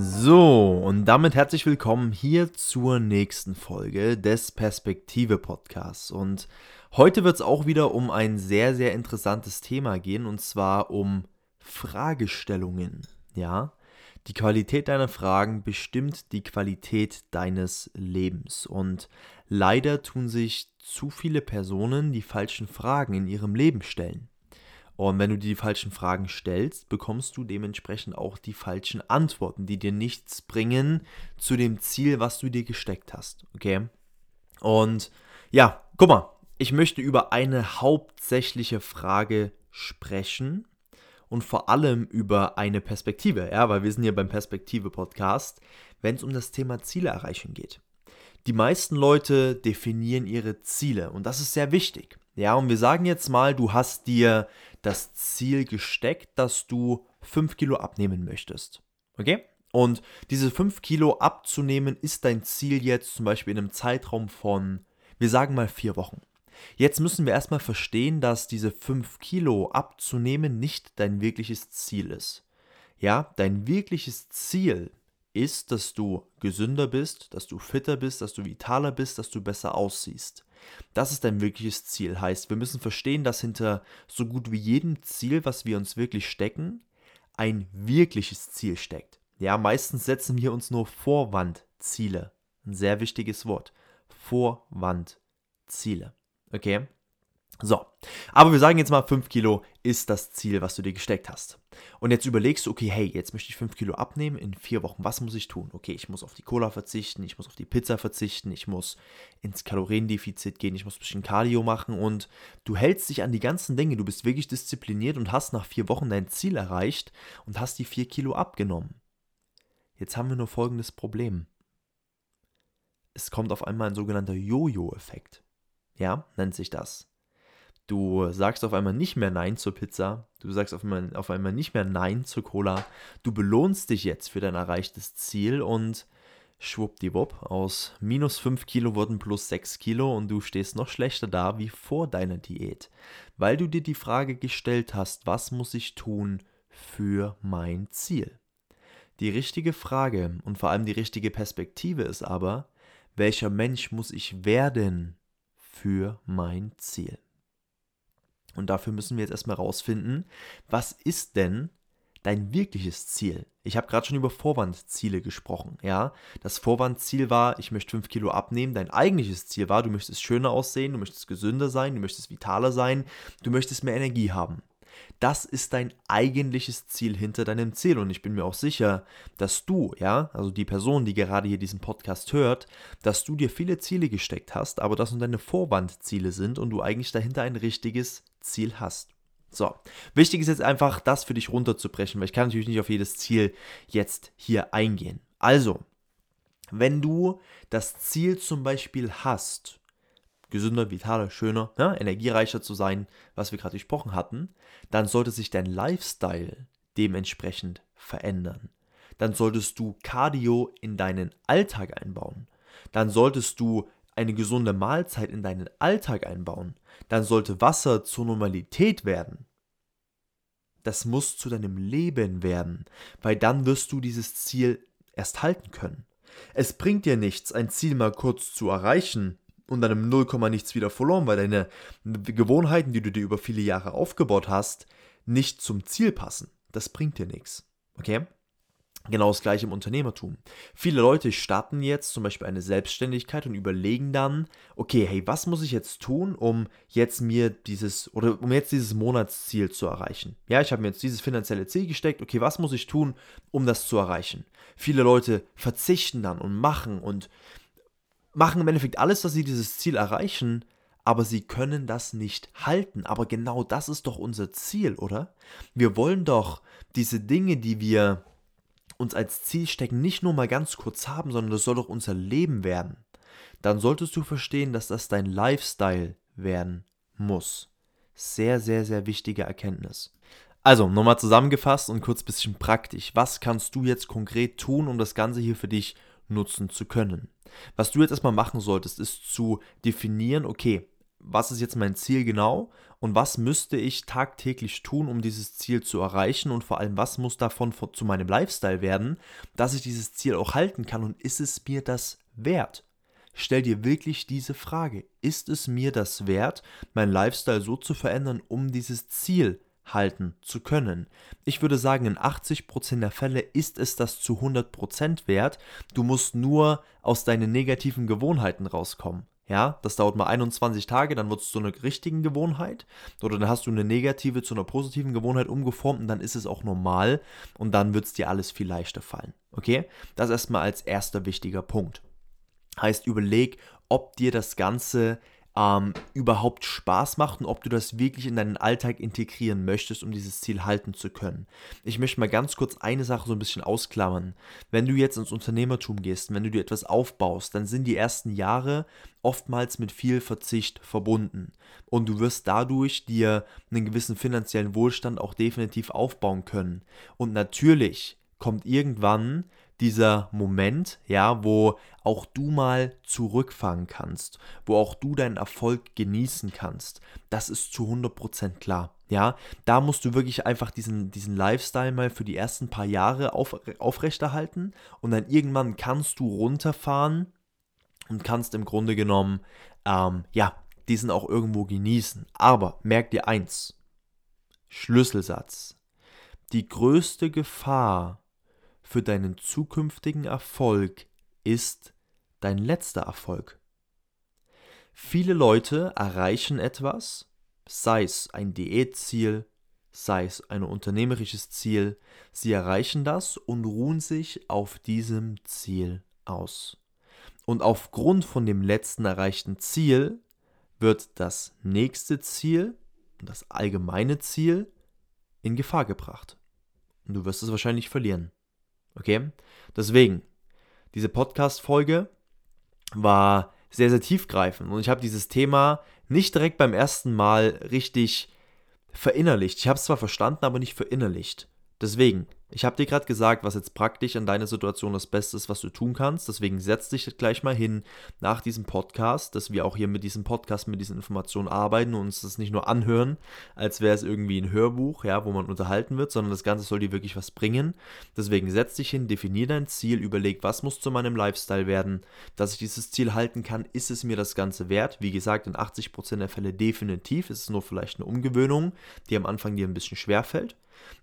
So, und damit herzlich willkommen hier zur nächsten Folge des Perspektive Podcasts. Und heute wird es auch wieder um ein sehr, sehr interessantes Thema gehen, und zwar um Fragestellungen. Ja, die Qualität deiner Fragen bestimmt die Qualität deines Lebens. Und leider tun sich zu viele Personen die falschen Fragen in ihrem Leben stellen. Und wenn du die falschen Fragen stellst, bekommst du dementsprechend auch die falschen Antworten, die dir nichts bringen zu dem Ziel, was du dir gesteckt hast. Okay? Und ja, guck mal, ich möchte über eine hauptsächliche Frage sprechen und vor allem über eine Perspektive, ja, weil wir sind hier beim Perspektive-Podcast, wenn es um das Thema Ziele erreichen geht. Die meisten Leute definieren ihre Ziele und das ist sehr wichtig. Ja, und wir sagen jetzt mal, du hast dir das Ziel gesteckt, dass du 5 Kilo abnehmen möchtest. Okay? Und diese 5 Kilo abzunehmen ist dein Ziel jetzt zum Beispiel in einem Zeitraum von, wir sagen mal, 4 Wochen. Jetzt müssen wir erstmal verstehen, dass diese 5 Kilo abzunehmen nicht dein wirkliches Ziel ist. Ja, dein wirkliches Ziel ist, dass du gesünder bist, dass du fitter bist, dass du vitaler bist, dass du besser aussiehst. Das ist dein wirkliches Ziel. Heißt, wir müssen verstehen, dass hinter so gut wie jedem Ziel, was wir uns wirklich stecken, ein wirkliches Ziel steckt. Ja, meistens setzen wir uns nur Vorwandziele. Ein sehr wichtiges Wort. Vorwandziele. Okay? So, aber wir sagen jetzt mal, 5 Kilo ist das Ziel, was du dir gesteckt hast. Und jetzt überlegst du, okay, hey, jetzt möchte ich 5 Kilo abnehmen in 4 Wochen. Was muss ich tun? Okay, ich muss auf die Cola verzichten, ich muss auf die Pizza verzichten, ich muss ins Kaloriendefizit gehen, ich muss ein bisschen Cardio machen und du hältst dich an die ganzen Dinge. Du bist wirklich diszipliniert und hast nach 4 Wochen dein Ziel erreicht und hast die 4 Kilo abgenommen. Jetzt haben wir nur folgendes Problem. Es kommt auf einmal ein sogenannter Jojo-Effekt. Ja, nennt sich das. Du sagst auf einmal nicht mehr Nein zur Pizza. Du sagst auf einmal, auf einmal nicht mehr Nein zur Cola. Du belohnst dich jetzt für dein erreichtes Ziel und schwuppdiwupp, aus minus 5 Kilo wurden plus 6 Kilo und du stehst noch schlechter da wie vor deiner Diät. Weil du dir die Frage gestellt hast, was muss ich tun für mein Ziel? Die richtige Frage und vor allem die richtige Perspektive ist aber, welcher Mensch muss ich werden für mein Ziel? Und dafür müssen wir jetzt erstmal rausfinden, was ist denn dein wirkliches Ziel? Ich habe gerade schon über Vorwandziele gesprochen, ja. Das Vorwandziel war, ich möchte 5 Kilo abnehmen. Dein eigentliches Ziel war, du möchtest schöner aussehen, du möchtest gesünder sein, du möchtest vitaler sein, du möchtest mehr Energie haben. Das ist dein eigentliches Ziel hinter deinem Ziel. Und ich bin mir auch sicher, dass du, ja, also die Person, die gerade hier diesen Podcast hört, dass du dir viele Ziele gesteckt hast, aber das nur deine Vorwandziele sind und du eigentlich dahinter ein richtiges Ziel hast. So, wichtig ist jetzt einfach, das für dich runterzubrechen, weil ich kann natürlich nicht auf jedes Ziel jetzt hier eingehen. Also, wenn du das Ziel zum Beispiel hast, gesünder, vitaler, schöner, ne, energiereicher zu sein, was wir gerade gesprochen hatten, dann sollte sich dein Lifestyle dementsprechend verändern. Dann solltest du Cardio in deinen Alltag einbauen. Dann solltest du eine gesunde Mahlzeit in deinen Alltag einbauen. Dann sollte Wasser zur Normalität werden. Das muss zu deinem Leben werden, weil dann wirst du dieses Ziel erst halten können. Es bringt dir nichts, ein Ziel mal kurz zu erreichen und dann im Nullkomma nichts wieder verloren, weil deine Gewohnheiten, die du dir über viele Jahre aufgebaut hast, nicht zum Ziel passen. Das bringt dir nichts. Okay? Genau das gleiche im Unternehmertum. Viele Leute starten jetzt zum Beispiel eine Selbstständigkeit und überlegen dann, okay, hey, was muss ich jetzt tun, um jetzt mir dieses oder um jetzt dieses Monatsziel zu erreichen? Ja, ich habe mir jetzt dieses finanzielle Ziel gesteckt, okay, was muss ich tun, um das zu erreichen? Viele Leute verzichten dann und machen und machen im Endeffekt alles, dass sie dieses Ziel erreichen, aber sie können das nicht halten. Aber genau das ist doch unser Ziel, oder? Wir wollen doch diese Dinge, die wir uns als Ziel stecken, nicht nur mal ganz kurz haben, sondern das soll doch unser Leben werden. Dann solltest du verstehen, dass das dein Lifestyle werden muss. Sehr, sehr, sehr wichtige Erkenntnis. Also, nochmal zusammengefasst und kurz ein bisschen praktisch. Was kannst du jetzt konkret tun, um das Ganze hier für dich nutzen zu können? Was du jetzt erstmal machen solltest, ist zu definieren, okay, was ist jetzt mein Ziel genau und was müsste ich tagtäglich tun, um dieses Ziel zu erreichen und vor allem, was muss davon zu meinem Lifestyle werden, dass ich dieses Ziel auch halten kann und ist es mir das wert? Stell dir wirklich diese Frage, ist es mir das wert, mein Lifestyle so zu verändern, um dieses Ziel halten zu können. Ich würde sagen, in 80% der Fälle ist es das zu 100% wert. Du musst nur aus deinen negativen Gewohnheiten rauskommen. Ja, das dauert mal 21 Tage, dann wird es zu einer richtigen Gewohnheit. Oder dann hast du eine negative zu einer positiven Gewohnheit umgeformt und dann ist es auch normal und dann wird es dir alles viel leichter fallen. Okay? Das erstmal als erster wichtiger Punkt. Heißt, überleg, ob dir das Ganze ähm, überhaupt Spaß macht und ob du das wirklich in deinen Alltag integrieren möchtest, um dieses Ziel halten zu können. Ich möchte mal ganz kurz eine Sache so ein bisschen ausklammern. Wenn du jetzt ins Unternehmertum gehst, wenn du dir etwas aufbaust, dann sind die ersten Jahre oftmals mit viel Verzicht verbunden. Und du wirst dadurch dir einen gewissen finanziellen Wohlstand auch definitiv aufbauen können. Und natürlich kommt irgendwann dieser Moment, ja, wo auch du mal zurückfahren kannst, wo auch du deinen Erfolg genießen kannst. Das ist zu 100% klar. Ja, da musst du wirklich einfach diesen, diesen Lifestyle mal für die ersten paar Jahre auf, aufrechterhalten und dann irgendwann kannst du runterfahren und kannst im Grunde genommen, ähm, ja, diesen auch irgendwo genießen. Aber merk dir eins, Schlüsselsatz. Die größte Gefahr für deinen zukünftigen Erfolg ist dein letzter Erfolg. Viele Leute erreichen etwas, sei es ein Diätziel, sei es ein unternehmerisches Ziel, sie erreichen das und ruhen sich auf diesem Ziel aus. Und aufgrund von dem letzten erreichten Ziel wird das nächste Ziel das allgemeine Ziel in Gefahr gebracht. Und du wirst es wahrscheinlich verlieren. Okay? Deswegen, diese Podcast-Folge war sehr, sehr tiefgreifend und ich habe dieses Thema nicht direkt beim ersten Mal richtig verinnerlicht. Ich habe es zwar verstanden, aber nicht verinnerlicht. Deswegen, ich habe dir gerade gesagt, was jetzt praktisch an deiner Situation das Beste ist, was du tun kannst. Deswegen setz dich gleich mal hin nach diesem Podcast, dass wir auch hier mit diesem Podcast, mit diesen Informationen arbeiten und uns das nicht nur anhören, als wäre es irgendwie ein Hörbuch, ja, wo man unterhalten wird, sondern das Ganze soll dir wirklich was bringen. Deswegen setz dich hin, definier dein Ziel, überleg, was muss zu meinem Lifestyle werden, dass ich dieses Ziel halten kann, ist es mir das Ganze wert? Wie gesagt, in 80% der Fälle definitiv, ist es nur vielleicht eine Umgewöhnung, die am Anfang dir ein bisschen schwer fällt.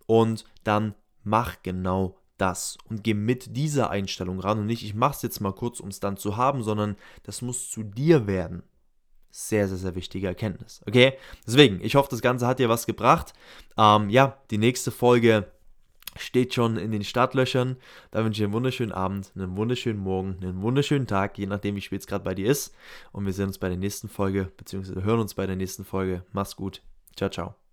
Und dann mach genau das und geh mit dieser Einstellung ran und nicht, ich mach's jetzt mal kurz, um es dann zu haben, sondern das muss zu dir werden. Sehr, sehr, sehr wichtige Erkenntnis. Okay? Deswegen, ich hoffe, das Ganze hat dir was gebracht. Ähm, ja, die nächste Folge steht schon in den Startlöchern. Da wünsche ich einen wunderschönen Abend, einen wunderschönen Morgen, einen wunderschönen Tag, je nachdem, wie spät es gerade bei dir ist. Und wir sehen uns bei der nächsten Folge, beziehungsweise hören uns bei der nächsten Folge. Mach's gut. Ciao, ciao.